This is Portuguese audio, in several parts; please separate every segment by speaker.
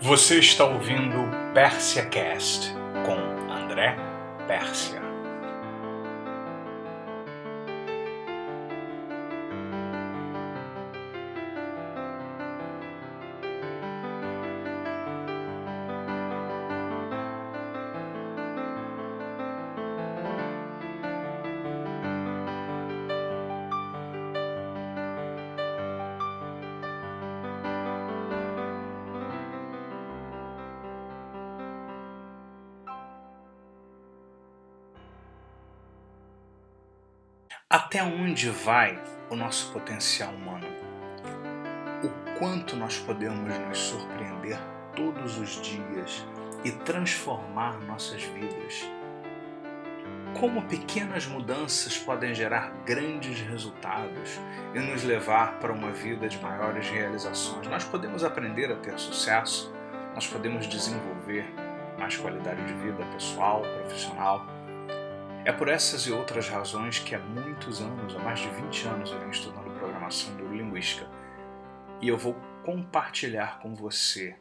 Speaker 1: Você está ouvindo Pérsia Cast com André Pérsia. Até onde vai o nosso potencial humano? O quanto nós podemos nos surpreender todos os dias e transformar nossas vidas? Como pequenas mudanças podem gerar grandes resultados e nos levar para uma vida de maiores realizações? Nós podemos aprender a ter sucesso, nós podemos desenvolver mais qualidade de vida pessoal, profissional é por essas e outras razões que há muitos anos, há mais de 20 anos, eu venho estudando programação neurolinguística e eu vou compartilhar com você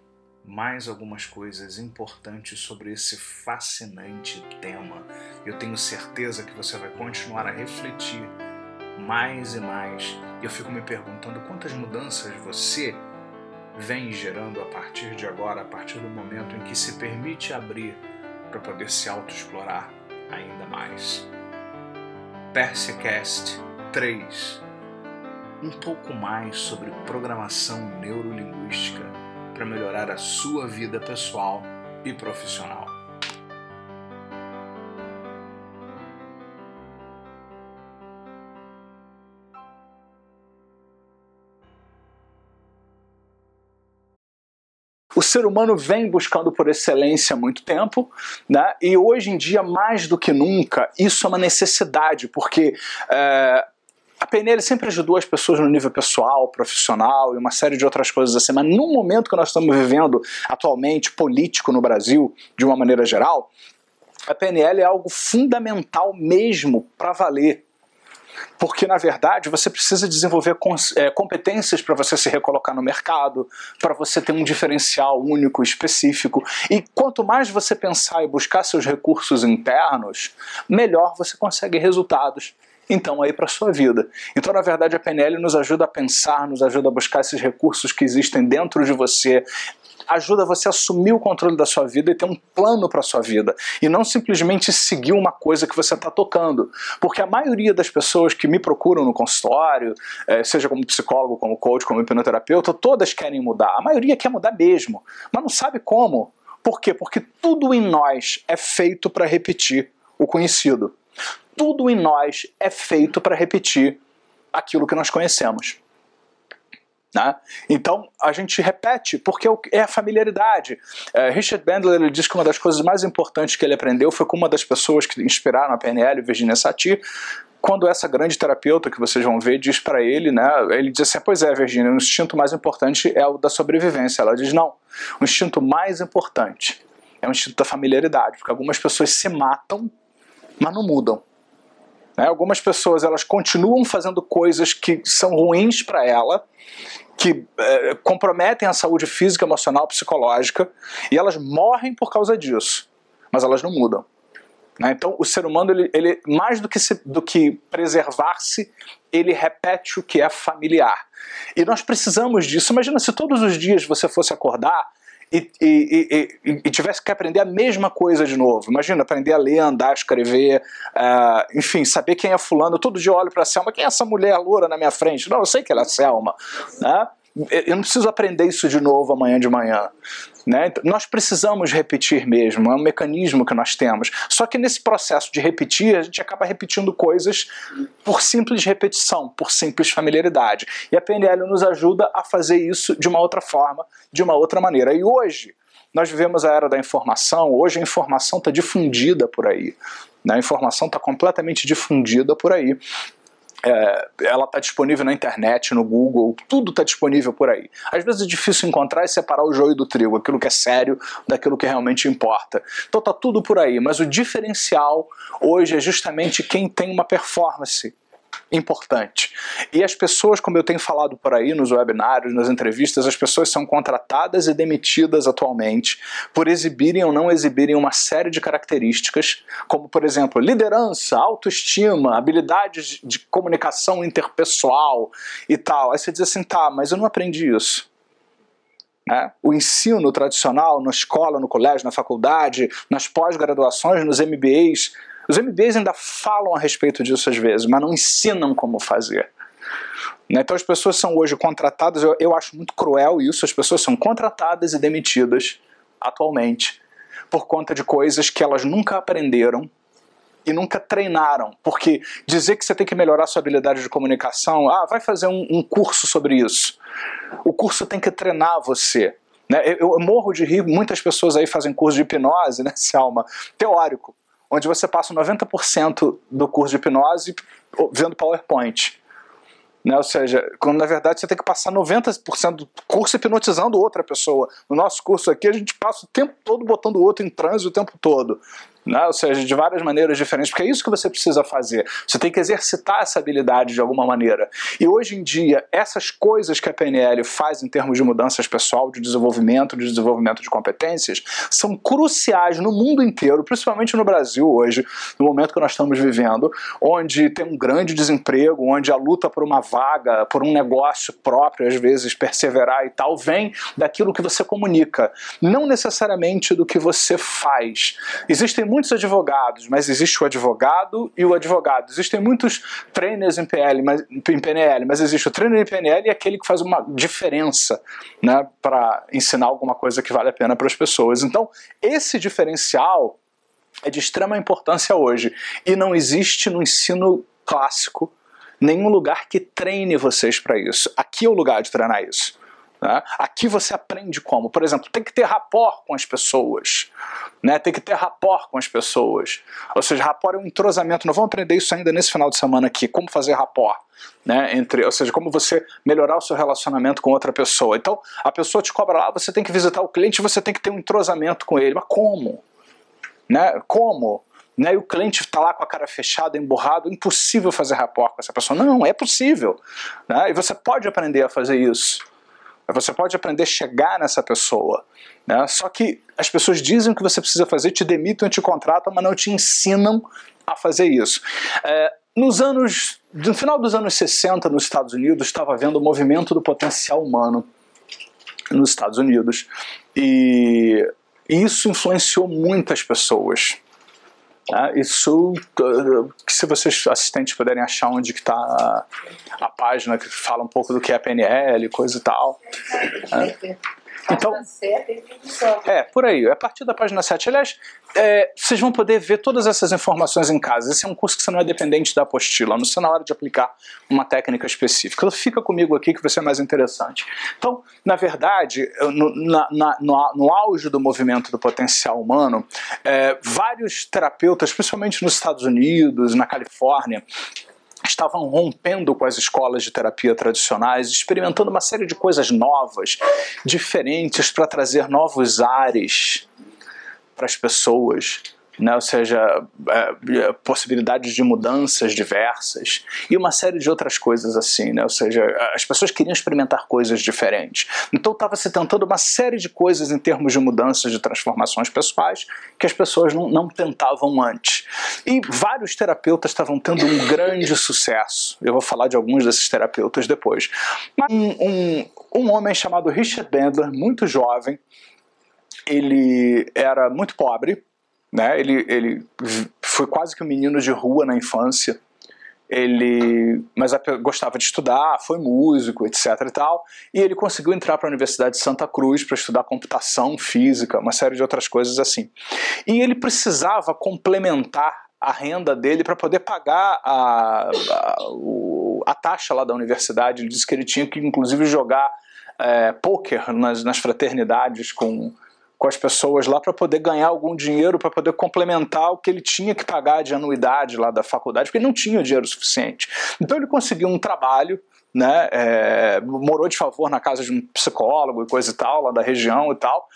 Speaker 1: mais algumas coisas importantes sobre esse fascinante tema. Eu tenho certeza que você vai continuar a refletir mais e mais. Eu fico me perguntando quantas mudanças você vem gerando a partir de agora, a partir do momento em que se permite abrir para poder se autoexplorar ainda mais. PerseCast 3 Um pouco mais sobre programação neurolinguística para melhorar a sua vida pessoal e profissional.
Speaker 2: Ser humano vem buscando por excelência há muito tempo, né? e hoje em dia, mais do que nunca, isso é uma necessidade, porque é, a PNL sempre ajudou as pessoas no nível pessoal, profissional e uma série de outras coisas assim, mas no momento que nós estamos vivendo atualmente, político no Brasil, de uma maneira geral, a PNL é algo fundamental mesmo para valer porque, na verdade, você precisa desenvolver é, competências para você se recolocar no mercado, para você ter um diferencial único, específico. E quanto mais você pensar e buscar seus recursos internos, melhor você consegue resultados então aí para sua vida. Então, na verdade, a PNL nos ajuda a pensar, nos ajuda a buscar esses recursos que existem dentro de você, ajuda você a assumir o controle da sua vida e ter um plano para sua vida e não simplesmente seguir uma coisa que você está tocando, porque a maioria das pessoas que me procuram no consultório, eh, seja como psicólogo, como coach, como hipnoterapeuta, todas querem mudar. A maioria quer mudar mesmo, mas não sabe como. Por quê? Porque tudo em nós é feito para repetir o conhecido. Tudo em nós é feito para repetir aquilo que nós conhecemos. Né? Então a gente repete porque é a familiaridade. É, Richard Bandler ele diz que uma das coisas mais importantes que ele aprendeu foi com uma das pessoas que inspiraram a PNL, Virginia Satir, quando essa grande terapeuta que vocês vão ver diz para ele, né, ele diz assim: Pois é, Virginia, o instinto mais importante é o da sobrevivência. Ela diz: Não, o instinto mais importante é o instinto da familiaridade, porque algumas pessoas se matam, mas não mudam. Né? Algumas pessoas elas continuam fazendo coisas que são ruins para ela, que é, comprometem a saúde física, emocional, psicológica, e elas morrem por causa disso, mas elas não mudam. Né? Então, o ser humano, ele, ele mais do que, do que preservar-se, ele repete o que é familiar. E nós precisamos disso. Imagina se todos os dias você fosse acordar e, e, e, e, tivesse que aprender a mesma coisa de novo. Imagina, aprender a ler, andar, escrever, uh, enfim, saber quem é fulano. Todo dia olho para a Selma, quem é essa mulher loura na minha frente? Não, eu sei que ela é Selma. Né? Eu não preciso aprender isso de novo amanhã de manhã. Né? Então, nós precisamos repetir mesmo, é um mecanismo que nós temos. Só que nesse processo de repetir, a gente acaba repetindo coisas por simples repetição, por simples familiaridade. E a PNL nos ajuda a fazer isso de uma outra forma, de uma outra maneira. E hoje, nós vivemos a era da informação, hoje a informação está difundida por aí. Né? A informação está completamente difundida por aí. É, ela está disponível na internet, no Google, tudo está disponível por aí. Às vezes é difícil encontrar e separar o joio do trigo, aquilo que é sério daquilo que realmente importa. Então está tudo por aí, mas o diferencial hoje é justamente quem tem uma performance importante. E as pessoas, como eu tenho falado por aí nos webinários, nas entrevistas, as pessoas são contratadas e demitidas atualmente por exibirem ou não exibirem uma série de características, como por exemplo, liderança, autoestima, habilidades de comunicação interpessoal e tal. Aí você diz assim, tá, mas eu não aprendi isso. É, o ensino tradicional na escola, no colégio, na faculdade, nas pós-graduações, nos MBAs, os MBAs ainda falam a respeito disso às vezes, mas não ensinam como fazer. Né? Então as pessoas são hoje contratadas, eu, eu acho muito cruel isso, as pessoas são contratadas e demitidas atualmente por conta de coisas que elas nunca aprenderam e nunca treinaram. Porque dizer que você tem que melhorar sua habilidade de comunicação, ah, vai fazer um, um curso sobre isso. O curso tem que treinar você. Né? Eu, eu, morro de rir, muitas pessoas aí fazem curso de hipnose, né, Selma? Teórico onde você passa 90% do curso de hipnose vendo PowerPoint. Né? Ou seja, quando na verdade você tem que passar 90% do curso hipnotizando outra pessoa. No nosso curso aqui, a gente passa o tempo todo botando o outro em transe o tempo todo né? ou seja, de várias maneiras diferentes, porque é isso que você precisa fazer. Você tem que exercitar essa habilidade de alguma maneira. E hoje em dia, essas coisas que a PNL faz em termos de mudanças pessoal, de desenvolvimento, de desenvolvimento de competências, são cruciais no mundo inteiro, principalmente no Brasil hoje, no momento que nós estamos vivendo, onde tem um grande desemprego, onde a luta por uma vaga, por um negócio próprio, às vezes perseverar e tal, vem daquilo que você comunica, não necessariamente do que você faz. Existem muitos advogados, mas existe o advogado e o advogado. Existem muitos trainers em, PL, mas, em PNL, mas existe o trainer em PNL e aquele que faz uma diferença né, para ensinar alguma coisa que vale a pena para as pessoas. Então, esse diferencial é de extrema importância hoje e não existe no ensino clássico nenhum lugar que treine vocês para isso. Aqui é o lugar de treinar isso. Né? Aqui você aprende como. Por exemplo, tem que ter rapport com as pessoas. Né? Tem que ter rapport com as pessoas. Ou seja, rapport é um entrosamento. Nós vamos aprender isso ainda nesse final de semana aqui. Como fazer rapport. Né, entre, ou seja, como você melhorar o seu relacionamento com outra pessoa. Então, a pessoa te cobra lá, você tem que visitar o cliente, você tem que ter um entrosamento com ele. Mas como? Né? Como? Né, e o cliente está lá com a cara fechada, emburrado, impossível fazer rapport com essa pessoa. Não, é possível. Né? E você pode aprender a fazer isso. Você pode aprender a chegar nessa pessoa. Né? Só que as pessoas dizem o que você precisa fazer, te demitem, te contratam, mas não te ensinam a fazer isso. É, nos anos, no final dos anos 60, nos Estados Unidos, estava havendo o movimento do potencial humano nos Estados Unidos. E isso influenciou muitas pessoas. Tá? Isso, se vocês assistentes puderem achar onde que está a, a, página que fala um pouco do que é PNL, coisa e tal. Né? Então, é, por aí, é a partir da página 7. Aliás, é, vocês vão poder ver todas essas informações em casa. Esse é um curso que você não é dependente da apostila, não sei na hora de aplicar uma técnica específica. Fica comigo aqui que vai ser mais interessante. Então, na verdade, no, na, na, no, no auge do movimento do potencial humano, é, vários terapeutas, principalmente nos Estados Unidos, na Califórnia, estavam rompendo com as escolas de terapia tradicionais, experimentando uma série de coisas novas, diferentes, para trazer novos ares para as pessoas né? ou seja, é, é, possibilidades de mudanças diversas e uma série de outras coisas assim, né? ou seja, as pessoas queriam experimentar coisas diferentes. Então estava se tentando uma série de coisas em termos de mudanças, de transformações pessoais que as pessoas não, não tentavam antes. E vários terapeutas estavam tendo um grande sucesso. Eu vou falar de alguns desses terapeutas depois. Um, um, um homem chamado Richard Bandler, muito jovem, ele era muito pobre, né? Ele, ele foi quase que um menino de rua na infância. Ele, mas gostava de estudar, foi músico, etc. e tal. E ele conseguiu entrar para a Universidade de Santa Cruz para estudar computação, física, uma série de outras coisas assim. E ele precisava complementar a renda dele para poder pagar a, a, a, taxa lá da universidade. Ele disse que ele tinha que, inclusive, jogar é, poker nas, nas fraternidades com com as pessoas lá para poder ganhar algum dinheiro, para poder complementar o que ele tinha que pagar de anuidade lá da faculdade, porque ele não tinha dinheiro suficiente. Então ele conseguiu um trabalho, né, é, morou de favor na casa de um psicólogo e coisa e tal, lá da região e tal,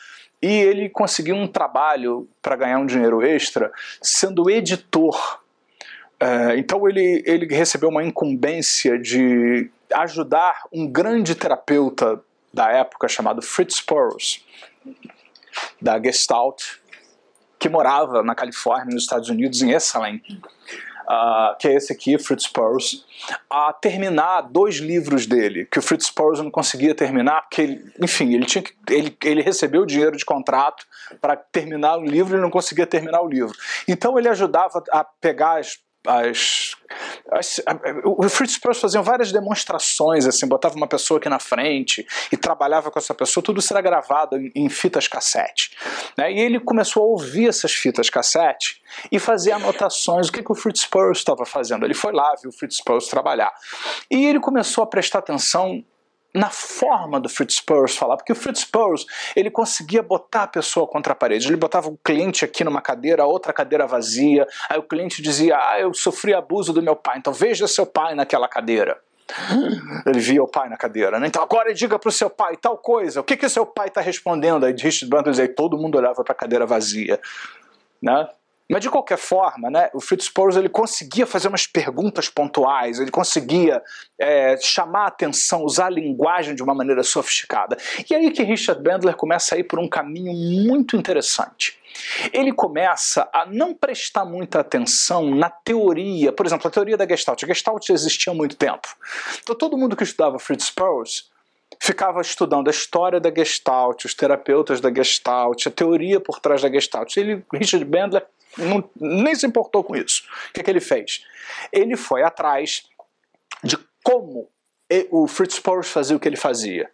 Speaker 2: e ele conseguiu um trabalho para ganhar um dinheiro extra sendo editor é, então ele, ele recebeu uma incumbência de ajudar um grande terapeuta da época chamado Fritz Perls, da Gestalt, que morava na Califórnia, nos Estados Unidos, em Esalen, uh, que é esse aqui, Fritz Perls, a terminar dois livros dele, que o Fritz Perls não conseguia terminar, porque, ele, enfim, ele, tinha que, ele, ele recebeu dinheiro de contrato para terminar o livro e não conseguia terminar o livro. Então ele ajudava a pegar as as, o Fritz Perls faziam várias demonstrações, assim, botava uma pessoa aqui na frente e trabalhava com essa pessoa, tudo era gravado em, em fitas cassete. Né? E ele começou a ouvir essas fitas cassete e fazer anotações, o que, que o Fritz Perls estava fazendo. Ele foi lá, viu o Fritz Perls trabalhar. E ele começou a prestar atenção na forma do Fritz Perls falar, porque o Fritz Perls ele conseguia botar a pessoa contra a parede. Ele botava o cliente aqui numa cadeira, outra cadeira vazia. Aí o cliente dizia: Ah, eu sofri abuso do meu pai, então veja seu pai naquela cadeira. Ele via o pai na cadeira, né? Então agora diga para o seu pai tal coisa. O que que seu pai está respondendo? Aí Richard Bandler dizia: todo mundo olhava para a cadeira vazia, né? Mas de qualquer forma, né, o Perls ele conseguia fazer umas perguntas pontuais, ele conseguia é, chamar a atenção, usar a linguagem de uma maneira sofisticada. E aí que Richard Bandler começa a ir por um caminho muito interessante. Ele começa a não prestar muita atenção na teoria, por exemplo, a teoria da Gestalt. A Gestalt existia há muito tempo. Então todo mundo que estudava Fritz Perls ficava estudando a história da Gestalt, os terapeutas da Gestalt, a teoria por trás da Gestalt. Ele, Richard Bandler não, nem se importou com isso. O que, é que ele fez? Ele foi atrás de como o Fritz Perls fazia o que ele fazia.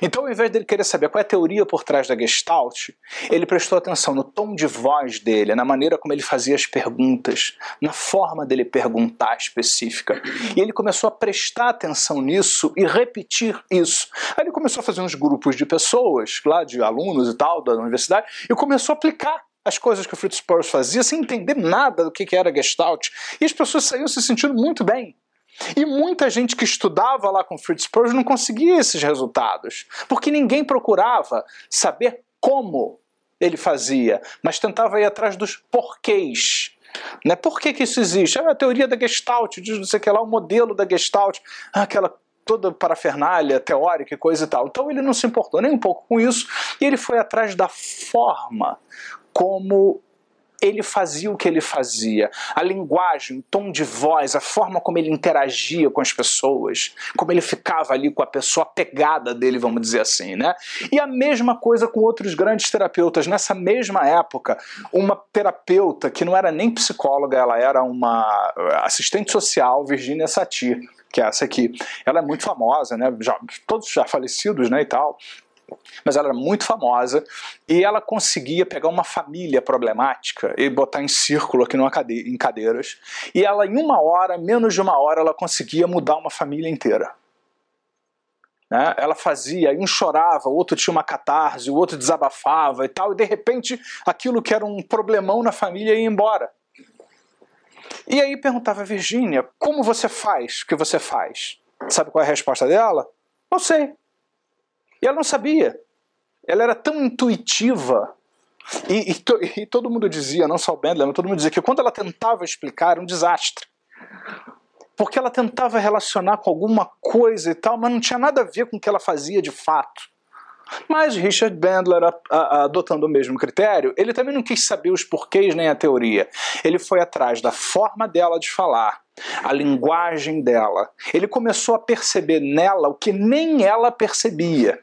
Speaker 2: Então, ao invés dele querer saber qual é a teoria por trás da Gestalt, ele prestou atenção no tom de voz dele, na maneira como ele fazia as perguntas, na forma dele perguntar específica. E ele começou a prestar atenção nisso e repetir isso. Aí ele começou a fazer uns grupos de pessoas, lá de alunos e tal, da universidade, e começou a aplicar as coisas que o Fritz Perls fazia sem entender nada do que era Gestalt. E as pessoas saíam se sentindo muito bem. E muita gente que estudava lá com Fritz Perls não conseguia esses resultados, porque ninguém procurava saber como ele fazia, mas tentava ir atrás dos porquês. Né? Por que, que isso existe? É a teoria da Gestalt, diz não sei o que lá, o modelo da Gestalt, aquela toda parafernália teórica e coisa e tal. Então ele não se importou nem um pouco com isso e ele foi atrás da forma como ele fazia o que ele fazia, a linguagem, o tom de voz, a forma como ele interagia com as pessoas, como ele ficava ali com a pessoa pegada dele, vamos dizer assim, né? E a mesma coisa com outros grandes terapeutas. Nessa mesma época, uma terapeuta que não era nem psicóloga, ela era uma assistente social, Virginia Satir, que é essa aqui. Ela é muito famosa, né? Já, todos já falecidos, né, e tal mas ela era muito famosa e ela conseguia pegar uma família problemática e botar em círculo aqui numa em cadeiras e ela em uma hora, menos de uma hora, ela conseguia mudar uma família inteira. Né? Ela fazia, um chorava, o outro tinha uma catarse, o outro desabafava e tal, e de repente aquilo que era um problemão na família ia embora. E aí perguntava Virgínia, como você faz o que você faz? Sabe qual é a resposta dela? Não sei. E ela não sabia. Ela era tão intuitiva. E, e, to, e todo mundo dizia, não só o Bendler, mas todo mundo dizia que quando ela tentava explicar, era um desastre. Porque ela tentava relacionar com alguma coisa e tal, mas não tinha nada a ver com o que ela fazia de fato. Mas Richard Bandler, a, a, adotando o mesmo critério, ele também não quis saber os porquês nem a teoria. Ele foi atrás da forma dela de falar, a linguagem dela. Ele começou a perceber nela o que nem ela percebia.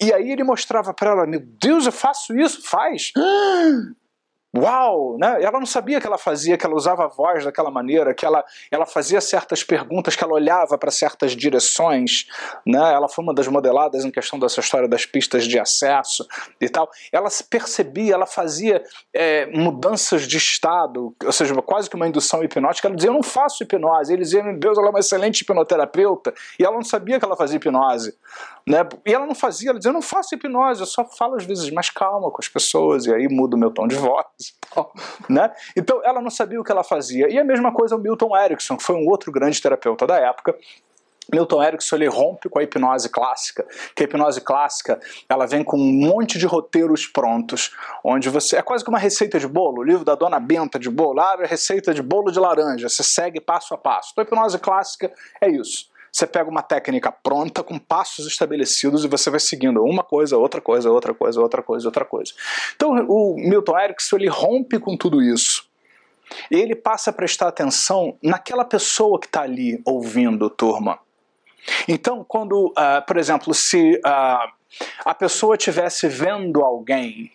Speaker 2: E aí ele mostrava para ela: Meu Deus, eu faço isso? Faz! uau, né? Ela não sabia que ela fazia, que ela usava a voz daquela maneira, que ela, ela fazia certas perguntas, que ela olhava para certas direções, né? Ela foi uma das modeladas em questão dessa história das pistas de acesso e tal. Ela percebia, ela fazia é, mudanças de estado, ou seja, quase que uma indução hipnótica. Ela dizia, eu não faço hipnose. Ele dizia, meu Deus, ela é uma excelente hipnoterapeuta. E ela não sabia que ela fazia hipnose. Né? E ela não fazia, ela dizia, eu não faço hipnose, eu só falo às vezes mais calma com as pessoas, e aí mudo meu tom de voz né? Então ela não sabia o que ela fazia. E a mesma coisa o Milton Erickson, que foi um outro grande terapeuta da época, Milton Erickson ele rompe com a hipnose clássica, que a hipnose clássica ela vem com um monte de roteiros prontos, onde você é quase que uma receita de bolo, o livro da Dona Benta de bolo, abre a receita de bolo de laranja, você segue passo a passo. Então a hipnose clássica é isso. Você pega uma técnica pronta com passos estabelecidos e você vai seguindo uma coisa, outra coisa, outra coisa, outra coisa, outra coisa. Então o Milton Erickson ele rompe com tudo isso. E ele passa a prestar atenção naquela pessoa que está ali ouvindo, turma. Então, quando, uh, por exemplo, se uh, a pessoa estivesse vendo alguém,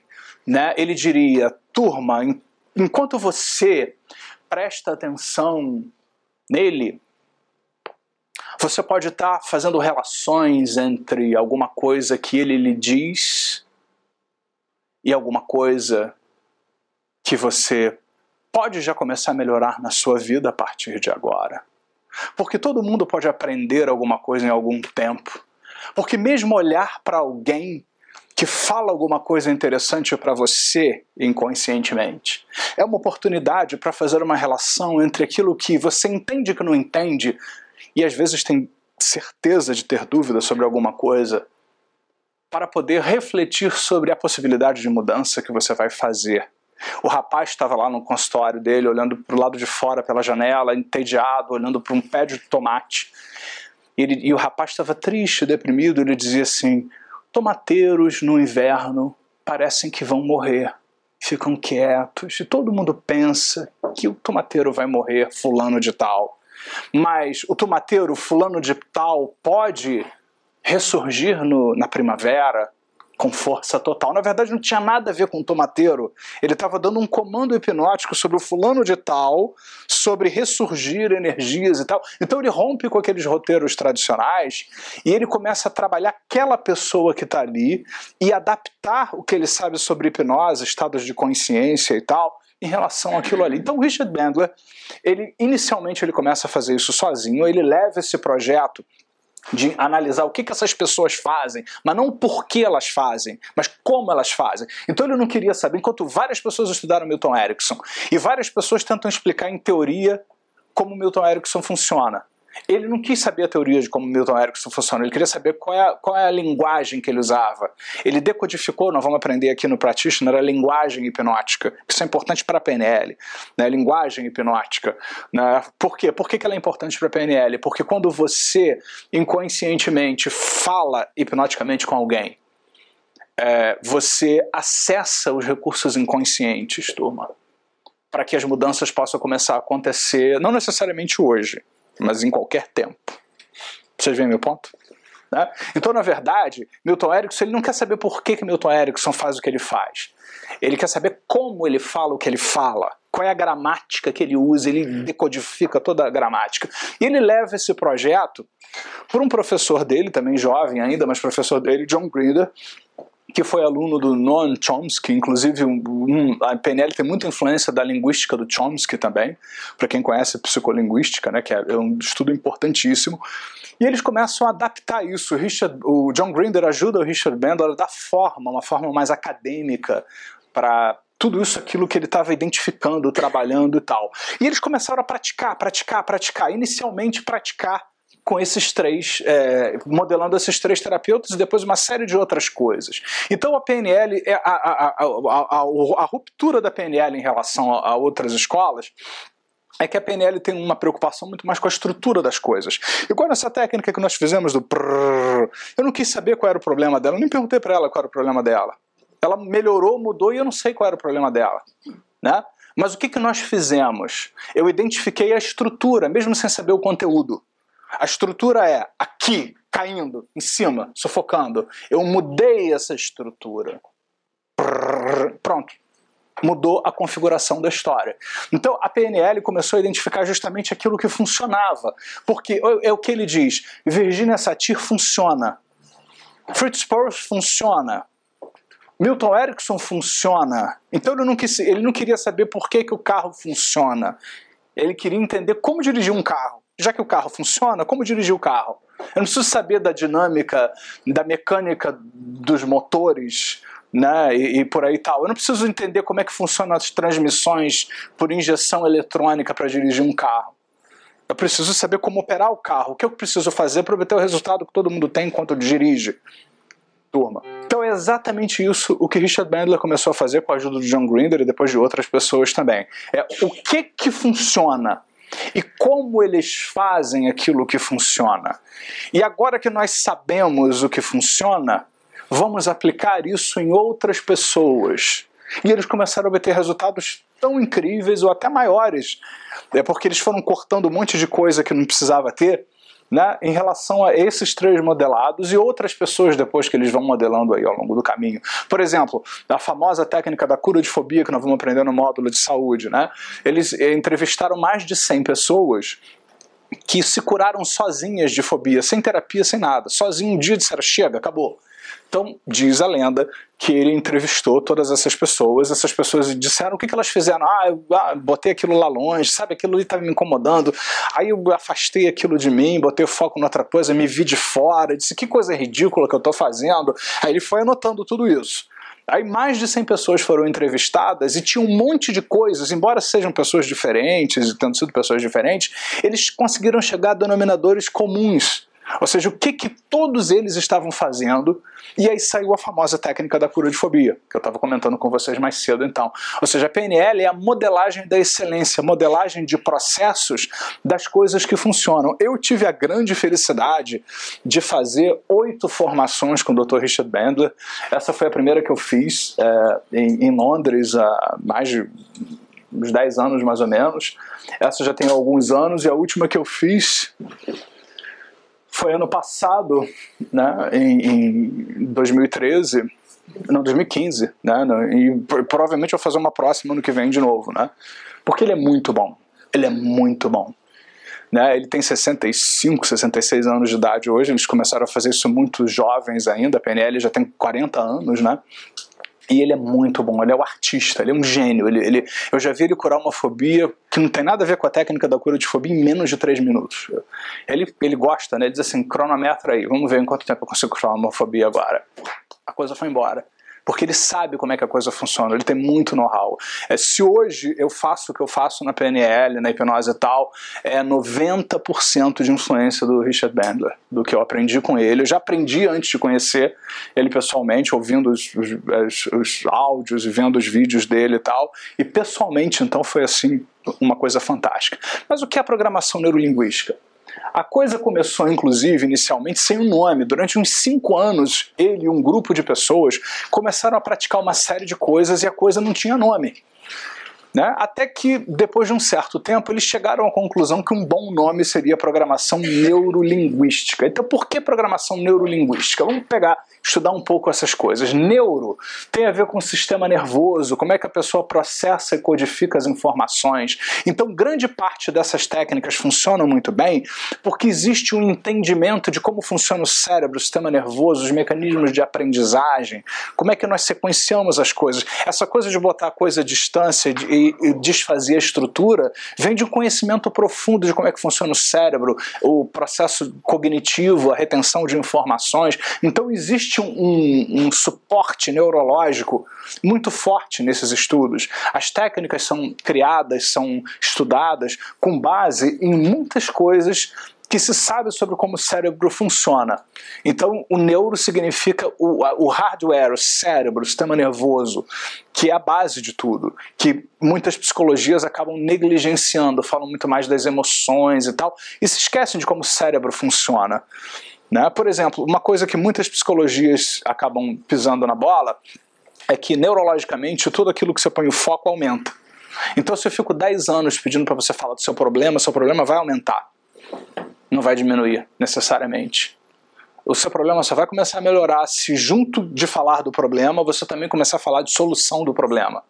Speaker 2: né, ele diria: turma, enquanto você presta atenção nele, você pode estar tá fazendo relações entre alguma coisa que ele lhe diz e alguma coisa que você pode já começar a melhorar na sua vida a partir de agora. Porque todo mundo pode aprender alguma coisa em algum tempo. Porque mesmo olhar para alguém que fala alguma coisa interessante para você inconscientemente é uma oportunidade para fazer uma relação entre aquilo que você entende que não entende e às vezes tem certeza de ter dúvida sobre alguma coisa para poder refletir sobre a possibilidade de mudança que você vai fazer o rapaz estava lá no consultório dele, olhando para o lado de fora pela janela, entediado, olhando para um pé de tomate. E, ele, e o rapaz estava triste, deprimido. Ele dizia assim: Tomateiros no inverno parecem que vão morrer, ficam quietos, e todo mundo pensa que o tomateiro vai morrer, fulano de tal. Mas o tomateiro, fulano de tal, pode ressurgir no, na primavera, com força total. Na verdade, não tinha nada a ver com o tomateiro. Ele estava dando um comando hipnótico sobre o fulano de tal, sobre ressurgir energias e tal. Então ele rompe com aqueles roteiros tradicionais e ele começa a trabalhar aquela pessoa que está ali e adaptar o que ele sabe sobre hipnose, estados de consciência e tal, em relação àquilo ali. Então, Richard Bandler, ele inicialmente ele começa a fazer isso sozinho, ele leva esse projeto de analisar o que, que essas pessoas fazem, mas não por que elas fazem, mas como elas fazem. Então ele não queria saber, enquanto várias pessoas estudaram Milton Erickson e várias pessoas tentam explicar em teoria como Milton Erickson funciona. Ele não quis saber a teoria de como Milton Erickson funciona, ele queria saber qual é, a, qual é a linguagem que ele usava. Ele decodificou, nós vamos aprender aqui no Practitioner, a linguagem hipnótica. Isso é importante para a PNL, né? linguagem hipnótica. Né? Por quê? Por que, que ela é importante para a PNL? Porque quando você inconscientemente fala hipnoticamente com alguém, é, você acessa os recursos inconscientes, turma, para que as mudanças possam começar a acontecer, não necessariamente hoje, mas em qualquer tempo. Vocês veem meu ponto? Né? Então, na verdade, Milton Erickson ele não quer saber por que, que Milton Erickson faz o que ele faz. Ele quer saber como ele fala o que ele fala, qual é a gramática que ele usa, ele decodifica toda a gramática. E ele leva esse projeto por um professor dele, também jovem ainda, mas professor dele, John Grinder, que foi aluno do Noam Chomsky, inclusive um, um, a PNL tem muita influência da linguística do Chomsky também, para quem conhece psicolinguística, né, que é, é um estudo importantíssimo. E eles começam a adaptar isso. O, Richard, o John Grinder ajuda o Richard Bandler a dar forma, uma forma mais acadêmica para tudo isso, aquilo que ele estava identificando, trabalhando e tal. E eles começaram a praticar, praticar, praticar. Inicialmente, praticar com esses três, é, modelando esses três terapeutas e depois uma série de outras coisas. Então a PNL, é a, a, a, a ruptura da PNL em relação a, outras escolas é que a PNL tem uma preocupação muito mais com a estrutura das coisas. Igual nessa técnica que nós fizemos do prrr, eu não quis saber qual era o problema dela, eu nem perguntei para ela qual era o problema dela. Ela melhorou, mudou e eu não sei qual era o problema dela. Né? Mas o que, que nós fizemos? Eu identifiquei a estrutura, mesmo sem saber o conteúdo. A estrutura é aqui, caindo, em cima, sufocando. Eu mudei essa estrutura. Pronto. Mudou a configuração da história. Então a PNL começou a identificar justamente aquilo que funcionava. Porque é o que ele diz: Virginia Satir funciona. Fritz Perls funciona. Milton Erickson funciona. Então ele não, quis, ele não queria saber por que, que o carro funciona. Ele queria entender como dirigir um carro já que o carro funciona, como dirigir o carro? Eu não preciso saber da dinâmica, da mecânica dos motores, né, e, e, por aí tal. Eu não preciso entender como é que funcionam as transmissões por injeção eletrônica para dirigir um carro. Eu preciso saber como operar o carro. O que eu preciso fazer para obter o resultado que todo mundo tem enquanto dirige? Turma. Então é exatamente isso o que Richard Bandler começou a fazer com a ajuda de John Grinder e depois de outras pessoas também. É o que que funciona e como eles fazem aquilo que funciona. E agora que nós sabemos o que funciona, vamos aplicar isso em outras pessoas. E eles começaram a obter resultados tão incríveis ou até maiores, é porque eles foram cortando um monte de coisa que não precisava ter, né, em relação a esses três modelados e outras pessoas depois que eles vão modelando aí ao longo do caminho. Por exemplo, a famosa técnica da cura de fobia que nós vamos aprender no módulo de saúde. Né, eles entrevistaram mais de 100 pessoas que se curaram sozinhas de fobia, sem terapia, sem nada. Sozinho um dia disseram, chega, acabou. Então, diz a lenda que ele entrevistou todas essas pessoas, essas pessoas disseram o que, que elas fizeram. Ah, eu ah, botei aquilo lá longe, sabe, aquilo ali estava me incomodando. Aí eu afastei aquilo de mim, botei o foco em outra coisa, me vi de fora, disse que coisa ridícula que eu estou fazendo. Aí ele foi anotando tudo isso. Aí mais de 100 pessoas foram entrevistadas e tinha um monte de coisas, embora sejam pessoas diferentes e tendo sido pessoas diferentes, eles conseguiram chegar a denominadores comuns ou seja, o que, que todos eles estavam fazendo, e aí saiu a famosa técnica da cura de fobia, que eu estava comentando com vocês mais cedo então. Ou seja, a PNL é a modelagem da excelência, modelagem de processos das coisas que funcionam. Eu tive a grande felicidade de fazer oito formações com o Dr. Richard Bandler. Essa foi a primeira que eu fiz é, em, em Londres há mais de uns 10 anos mais ou menos. Essa já tem alguns anos e a última que eu fiz foi ano passado, né, em, em 2013, não, 2015, né, e provavelmente vou fazer uma próxima ano que vem de novo, né, porque ele é muito bom, ele é muito bom. Né, ele tem 65, 66 anos de idade hoje, eles começaram a fazer isso muito jovens ainda, a PNL já tem 40 anos, né, e ele é muito bom, ele é o artista, ele é um gênio. Ele, ele, eu já vi ele curar uma fobia que não tem nada a ver com a técnica da cura de fobia em menos de 3 minutos. Ele, ele gosta, né? Ele diz assim: cronometra aí, vamos ver em quanto tempo eu consigo curar uma fobia agora. A coisa foi embora porque ele sabe como é que a coisa funciona, ele tem muito know-how. É, se hoje eu faço o que eu faço na PNL, na hipnose e tal, é 90% de influência do Richard Bandler, do que eu aprendi com ele. Eu já aprendi antes de conhecer ele pessoalmente, ouvindo os, os, os áudios e vendo os vídeos dele e tal, e pessoalmente então foi assim uma coisa fantástica. Mas o que é programação neurolinguística? A coisa começou, inclusive, inicialmente sem um nome. Durante uns cinco anos, ele e um grupo de pessoas começaram a praticar uma série de coisas e a coisa não tinha nome. Né? Até que, depois de um certo tempo, eles chegaram à conclusão que um bom nome seria programação neurolinguística. Então, por que programação neurolinguística? Vamos pegar, estudar um pouco essas coisas. Neuro tem a ver com o sistema nervoso, como é que a pessoa processa e codifica as informações. Então, grande parte dessas técnicas funcionam muito bem porque existe um entendimento de como funciona o cérebro, o sistema nervoso, os mecanismos de aprendizagem, como é que nós sequenciamos as coisas. Essa coisa de botar a coisa à distância e e, desfazer a estrutura vem de um conhecimento profundo de como é que funciona o cérebro, o processo cognitivo, a retenção de informações. Então existe um, um, um suporte neurológico muito forte nesses estudos. As técnicas são criadas, são estudadas com base em muitas coisas que se sabe sobre como o cérebro funciona. Então, o neuro significa o, o hardware, o cérebro, o sistema nervoso, que é a base de tudo, que muitas psicologias acabam negligenciando, falam muito mais das emoções e tal, e se esquecem de como o cérebro funciona. Né? Por exemplo, uma coisa que muitas psicologias acabam pisando na bola é que neurologicamente tudo aquilo que você põe o foco aumenta. Então, se eu fico 10 anos pedindo para você falar do seu problema, seu problema vai aumentar não vai diminuir necessariamente. O seu problema só vai começar a melhorar se, junto de falar do problema, você também começar a falar de solução do problema.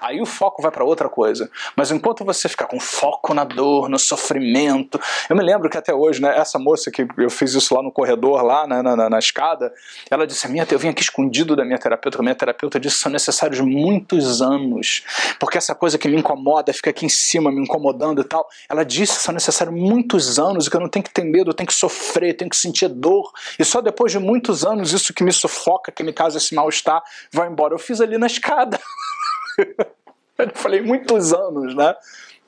Speaker 2: Aí o foco vai para outra coisa. Mas enquanto você ficar com foco na dor, no sofrimento. Eu me lembro que até hoje, né, essa moça que eu fiz isso lá no corredor, lá na, na, na, escada, ela disse: minha, Eu vim aqui escondido da minha terapeuta, a minha terapeuta disse são necessários muitos anos, porque essa coisa que me incomoda fica aqui em cima me incomodando e tal. Ela disse são necessários muitos anos e que eu não tenho que ter medo, eu tenho que sofrer, eu tenho que sentir dor. E só depois de muitos anos, isso que me sufoca, que me causa esse mal-estar, vai embora. Eu fiz ali na escada. Eu falei muitos anos, né?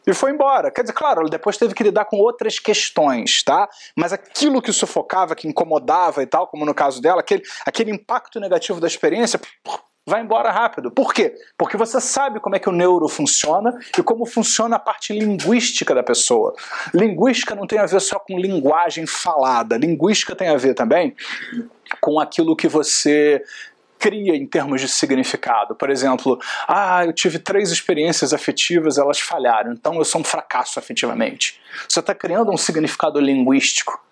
Speaker 2: e foi embora. Quer dizer, claro, ela depois teve que lidar com outras questões, tá? Mas aquilo que sufocava, que incomodava e tal, como no caso dela, aquele, aquele impacto negativo da experiência, vai embora rápido. Por quê? Porque você sabe como é que o neuro funciona e como funciona a parte linguística da pessoa. Linguística não tem a ver só com linguagem falada. Linguística tem a ver também com aquilo que você cria em termos de significado. Por exemplo, ah, eu tive três experiências afetivas, elas falharam, então eu sou um fracasso afetivamente. Você está criando um significado linguístico.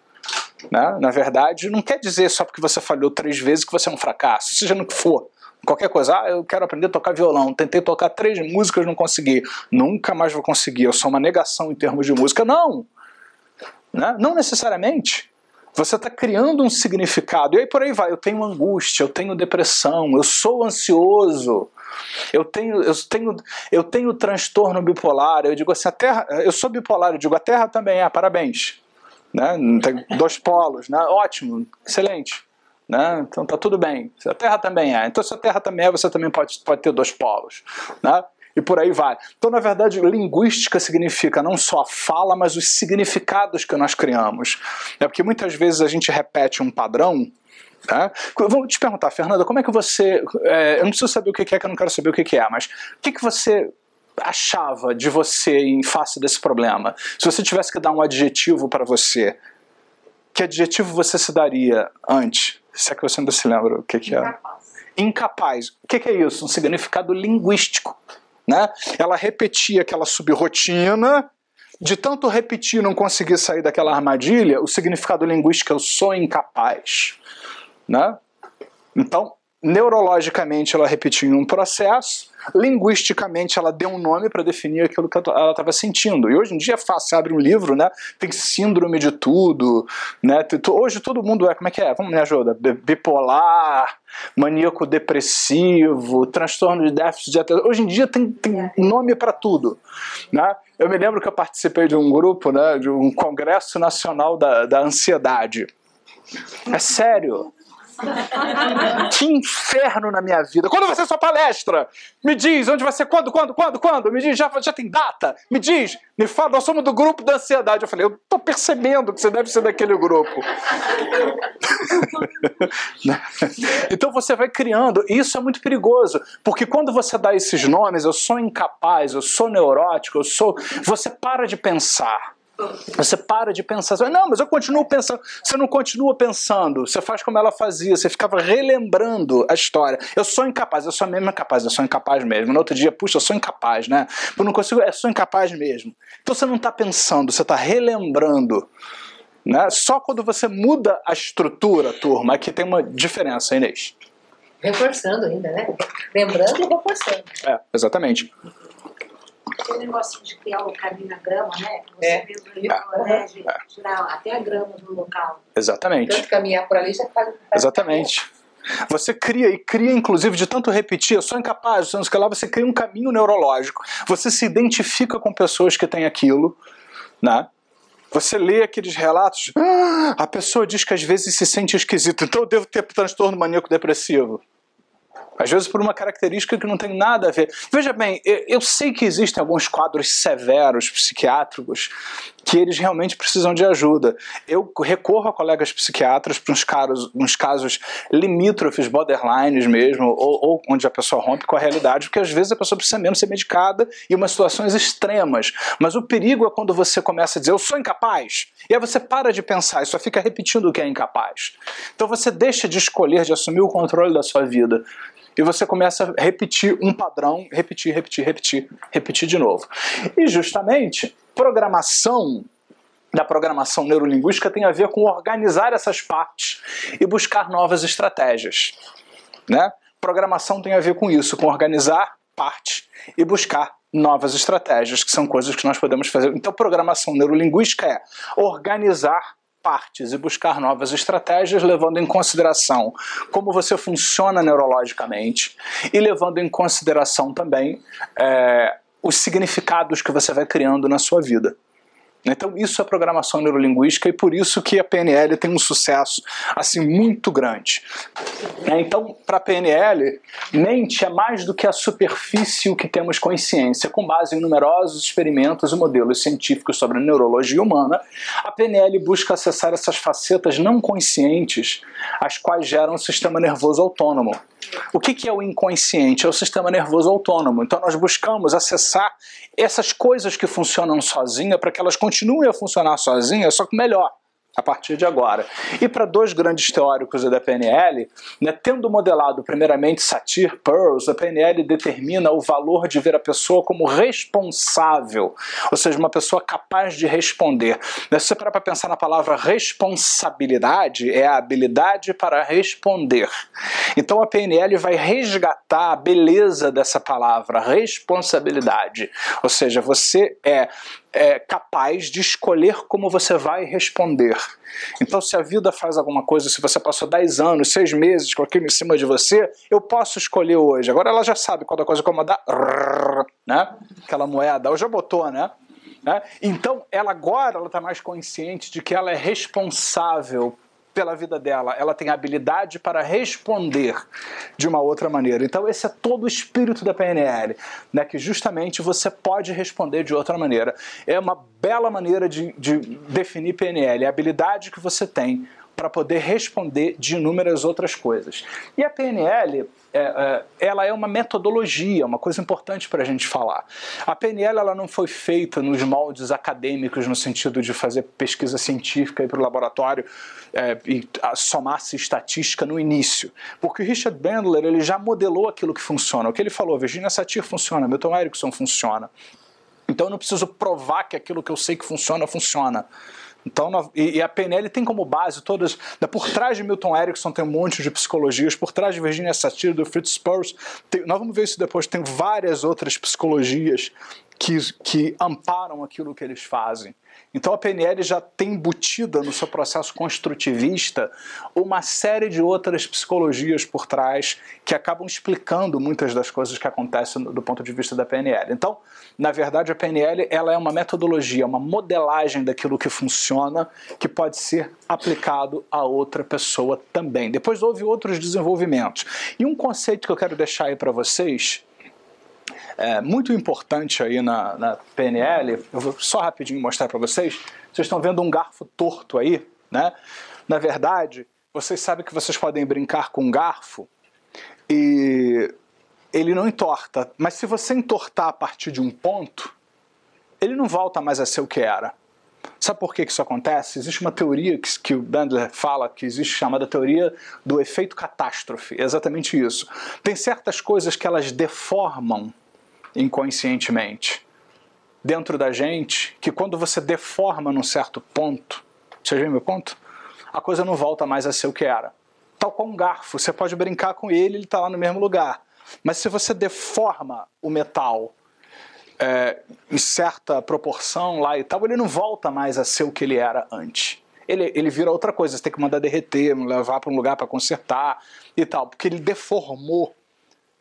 Speaker 2: Né? Na verdade, não quer dizer só porque você falhou três vezes que você é um fracasso, seja no que for. Qualquer coisa, ah, eu quero aprender a tocar violão, tentei tocar três músicas, não consegui, nunca mais vou conseguir, eu sou uma negação em termos de música. Não! Né? Não necessariamente. Você está criando um significado. E aí por aí vai. Eu tenho angústia, eu tenho depressão, eu sou ansioso, eu tenho, eu tenho, eu tenho transtorno bipolar. Eu digo assim, a Terra, eu sou bipolar, eu digo, a Terra também é, parabéns. Né? Tem dois polos, né? ótimo, excelente. Né? Então tá tudo bem. A Terra também é. Então se a Terra também é, você também pode, pode ter dois polos. Né? E por aí vai. Então, na verdade, linguística significa não só a fala, mas os significados que nós criamos. É porque muitas vezes a gente repete um padrão. Tá? Vou te perguntar, Fernanda, como é que você. É, eu não preciso saber o que é, que eu não quero saber o que é, mas o que, que você achava de você em face desse problema? Se você tivesse que dar um adjetivo para você, que adjetivo você se daria antes? Se é que você ainda se lembra o que, que é? Incapaz. Incapaz. O que, que é isso? Um significado linguístico. Né? Ela repetia aquela subrotina, de tanto repetir não conseguir sair daquela armadilha, o significado linguístico é eu sou incapaz. Né? Então, neurologicamente ela repetia um processo, linguisticamente ela deu um nome para definir aquilo que ela estava sentindo. E hoje em dia é fácil, você abre um livro, né? Tem síndrome de tudo, né? Hoje todo mundo é, como é que é? Vamos me ajuda? Bipolar, maníaco depressivo, transtorno de déficit de atenção. Hoje em dia tem, tem nome para tudo, né? Eu me lembro que eu participei de um grupo, né, de um congresso nacional da, da ansiedade. É sério. que inferno na minha vida. Quando vai ser sua palestra? Me diz, onde vai ser? Quando, quando, quando, quando? Me diz, já, já tem data? Me diz, me fala, nós somos do grupo da ansiedade. Eu falei, eu tô percebendo que você deve ser daquele grupo. então você vai criando, e isso é muito perigoso, porque quando você dá esses nomes, eu sou incapaz, eu sou neurótico, eu sou. Você para de pensar. Você para de pensar, não, mas eu continuo pensando. Você não continua pensando, você faz como ela fazia, você ficava relembrando a história. Eu sou incapaz, eu sou mesmo incapaz, eu sou incapaz mesmo. No outro dia, puxa, eu sou incapaz, né? Eu não consigo, eu sou incapaz mesmo. Então você não está pensando, você está relembrando. Né? Só quando você muda a estrutura, turma, é que tem uma diferença, Inês.
Speaker 3: Reforçando ainda, né? Lembrando e reforçando.
Speaker 2: É, exatamente.
Speaker 4: Aquele negócio de criar o caminho na grama, né? Você é. mesmo colégio, é. tirar até a grama do local.
Speaker 2: Exatamente.
Speaker 3: Tanto caminhar por ali já faz.
Speaker 2: Exatamente. Você cria e cria, inclusive, de tanto repetir, eu sou incapaz, eu que lá, você cria um caminho neurológico. Você se identifica com pessoas que têm aquilo, né? Você lê aqueles relatos, ah, a pessoa diz que às vezes se sente esquisito, então eu devo ter transtorno maníaco depressivo. Às vezes por uma característica que não tem nada a ver. Veja bem, eu sei que existem alguns quadros severos psiquiátricos que eles realmente precisam de ajuda. Eu recorro a colegas psiquiatras para uns casos, uns casos limítrofes, borderlines mesmo, ou, ou, onde a pessoa rompe com a realidade, porque às vezes a pessoa precisa mesmo ser medicada em umas situações extremas. Mas o perigo é quando você começa a dizer, eu sou incapaz, e aí você para de pensar e só fica repetindo o que é incapaz. Então você deixa de escolher, de assumir o controle da sua vida e você começa a repetir um padrão, repetir, repetir, repetir, repetir de novo. E justamente, programação da programação neurolinguística tem a ver com organizar essas partes e buscar novas estratégias. Né? Programação tem a ver com isso, com organizar partes e buscar novas estratégias, que são coisas que nós podemos fazer. Então, programação neurolinguística é organizar partes e buscar novas estratégias, levando em consideração como você funciona neurologicamente e levando em consideração também é, os significados que você vai criando na sua vida. Então isso é programação neurolinguística e por isso que a PNL tem um sucesso assim muito grande. É, então, para a PNL, mente é mais do que a superfície o que temos consciência. Com base em numerosos experimentos e modelos científicos sobre a neurologia humana, a PNL busca acessar essas facetas não conscientes, as quais geram um sistema nervoso autônomo. O que, que é o inconsciente? É o sistema nervoso autônomo. Então nós buscamos acessar essas coisas que funcionam sozinha para que elas continuem a funcionar sozinhas, só que melhor a partir de agora. E para dois grandes teóricos da PNL, né, tendo modelado primeiramente Satir Pearls, a PNL determina o valor de ver a pessoa como responsável, ou seja, uma pessoa capaz de responder. Né, se você parar para pensar na palavra responsabilidade, é a habilidade para responder. Então a PNL vai resgatar a beleza dessa palavra, responsabilidade. Ou seja, você é é, capaz de escolher como você vai responder. Então, se a vida faz alguma coisa, se você passou 10 anos, 6 meses com aquilo em cima de você, eu posso escolher hoje. Agora ela já sabe quando a coisa incomodar, né? aquela moeda, ou já botou, né? né? Então, ela agora está mais consciente de que ela é responsável pela vida dela, ela tem habilidade para responder de uma outra maneira. Então esse é todo o espírito da PNL, né, que justamente você pode responder de outra maneira. É uma bela maneira de, de definir PNL, é a habilidade que você tem para poder responder de inúmeras outras coisas. E a PNL, é, é, ela é uma metodologia, uma coisa importante para a gente falar. A PNL ela não foi feita nos moldes acadêmicos, no sentido de fazer pesquisa científica para o laboratório é, e somar-se estatística no início. Porque o Richard Bandler ele já modelou aquilo que funciona. O que ele falou, Virginia Satir funciona, Milton Erickson funciona. Então eu não preciso provar que aquilo que eu sei que funciona, funciona. Então, e, a PNL tem como base todas. Por trás de Milton Erickson tem um monte de psicologias, por trás de Virginia Satir, do Fritz Perls, tem, nós vamos ver isso depois, tem várias outras psicologias que, que amparam aquilo que eles fazem. Então a PNL já tem embutida no seu processo construtivista uma série de outras psicologias por trás que acabam explicando muitas das coisas que acontecem do ponto de vista da PNL. Então, na verdade, a PNL ela é uma metodologia, uma modelagem daquilo que funciona que pode ser aplicado a outra pessoa também. Depois houve outros desenvolvimentos. E um conceito que eu quero deixar aí para vocês é, muito importante aí na, na PNL, eu vou só rapidinho mostrar para vocês. Vocês estão vendo um garfo torto aí, né? Na verdade, vocês sabem que vocês podem brincar com um garfo e ele não entorta. Mas se você entortar a partir de um ponto, ele não volta mais a ser o que era. Sabe por que isso acontece? Existe uma teoria que, que o Bandler fala que existe chamada teoria do efeito catástrofe. É exatamente isso. Tem certas coisas que elas deformam inconscientemente dentro da gente que quando você deforma num certo ponto, você viu meu ponto? A coisa não volta mais a ser o que era. Tal qual um garfo, você pode brincar com ele, ele está lá no mesmo lugar. Mas se você deforma o metal é, em certa proporção lá e tal, ele não volta mais a ser o que ele era antes. Ele, ele vira outra coisa, você tem que mandar derreter, levar para um lugar para consertar e tal, porque ele deformou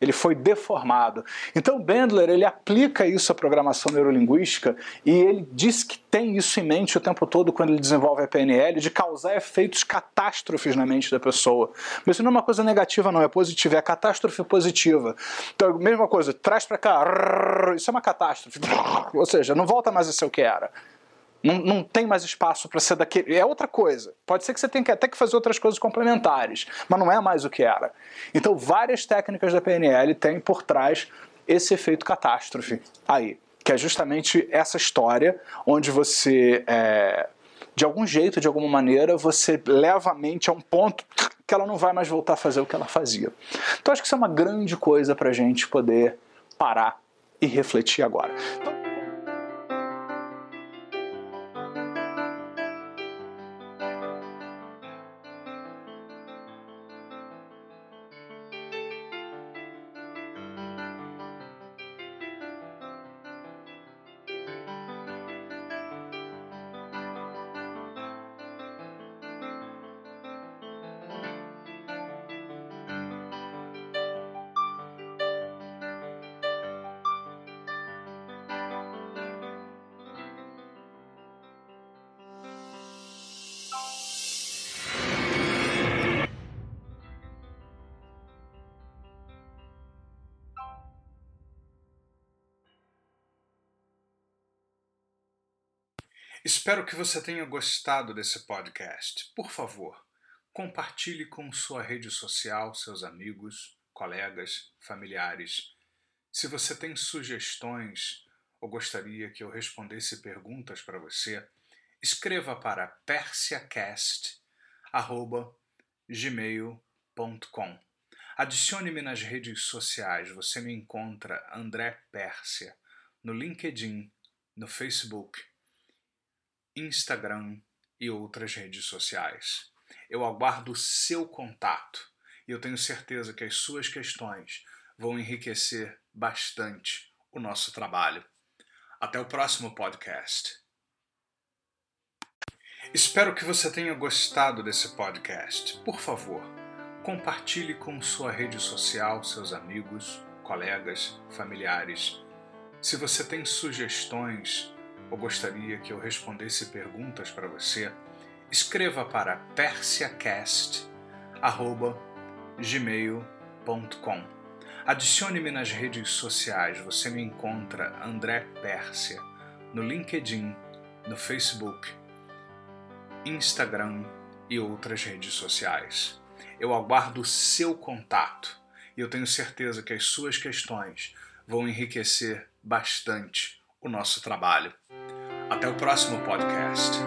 Speaker 2: ele foi deformado. Então Bandler ele aplica isso à programação neurolinguística e ele diz que tem isso em mente o tempo todo quando ele desenvolve a PNL de causar efeitos catástrofes na mente da pessoa. Mas isso não é uma coisa negativa não, é positiva, é catástrofe positiva. Então, mesma coisa, traz para cá, isso é uma catástrofe. Ou seja, não volta mais a ser o que era. Não, não tem mais espaço para ser daquele. É outra coisa. Pode ser que você tenha que, até que fazer outras coisas complementares, mas não é mais o que era. Então, várias técnicas da PNL têm por trás esse efeito catástrofe aí, que é justamente essa história onde você, é, de algum jeito, de alguma maneira, você leva a mente a um ponto que ela não vai mais voltar a fazer o que ela fazia. Então, acho que isso é uma grande coisa para a gente poder parar e refletir agora. Então, Espero que você tenha gostado desse podcast. Por favor, compartilhe com sua rede social, seus amigos, colegas, familiares. Se você tem sugestões ou gostaria que eu respondesse perguntas para você, escreva para persiacast@gmail.com. Adicione-me nas redes sociais. Você me encontra André Pérsia no LinkedIn, no Facebook Instagram e outras redes sociais. Eu aguardo o seu contato e eu tenho certeza que as suas questões vão enriquecer bastante o nosso trabalho. Até o próximo podcast. Espero que você tenha gostado desse podcast. Por favor, compartilhe com sua rede social, seus amigos, colegas, familiares. Se você tem sugestões, ou gostaria que eu respondesse perguntas para você, escreva para persiacast@gmail.com. Adicione-me nas redes sociais. Você me encontra André Pérsia no LinkedIn, no Facebook, Instagram e outras redes sociais. Eu aguardo o seu contato e eu tenho certeza que as suas questões vão enriquecer bastante o nosso trabalho. Até o próximo podcast.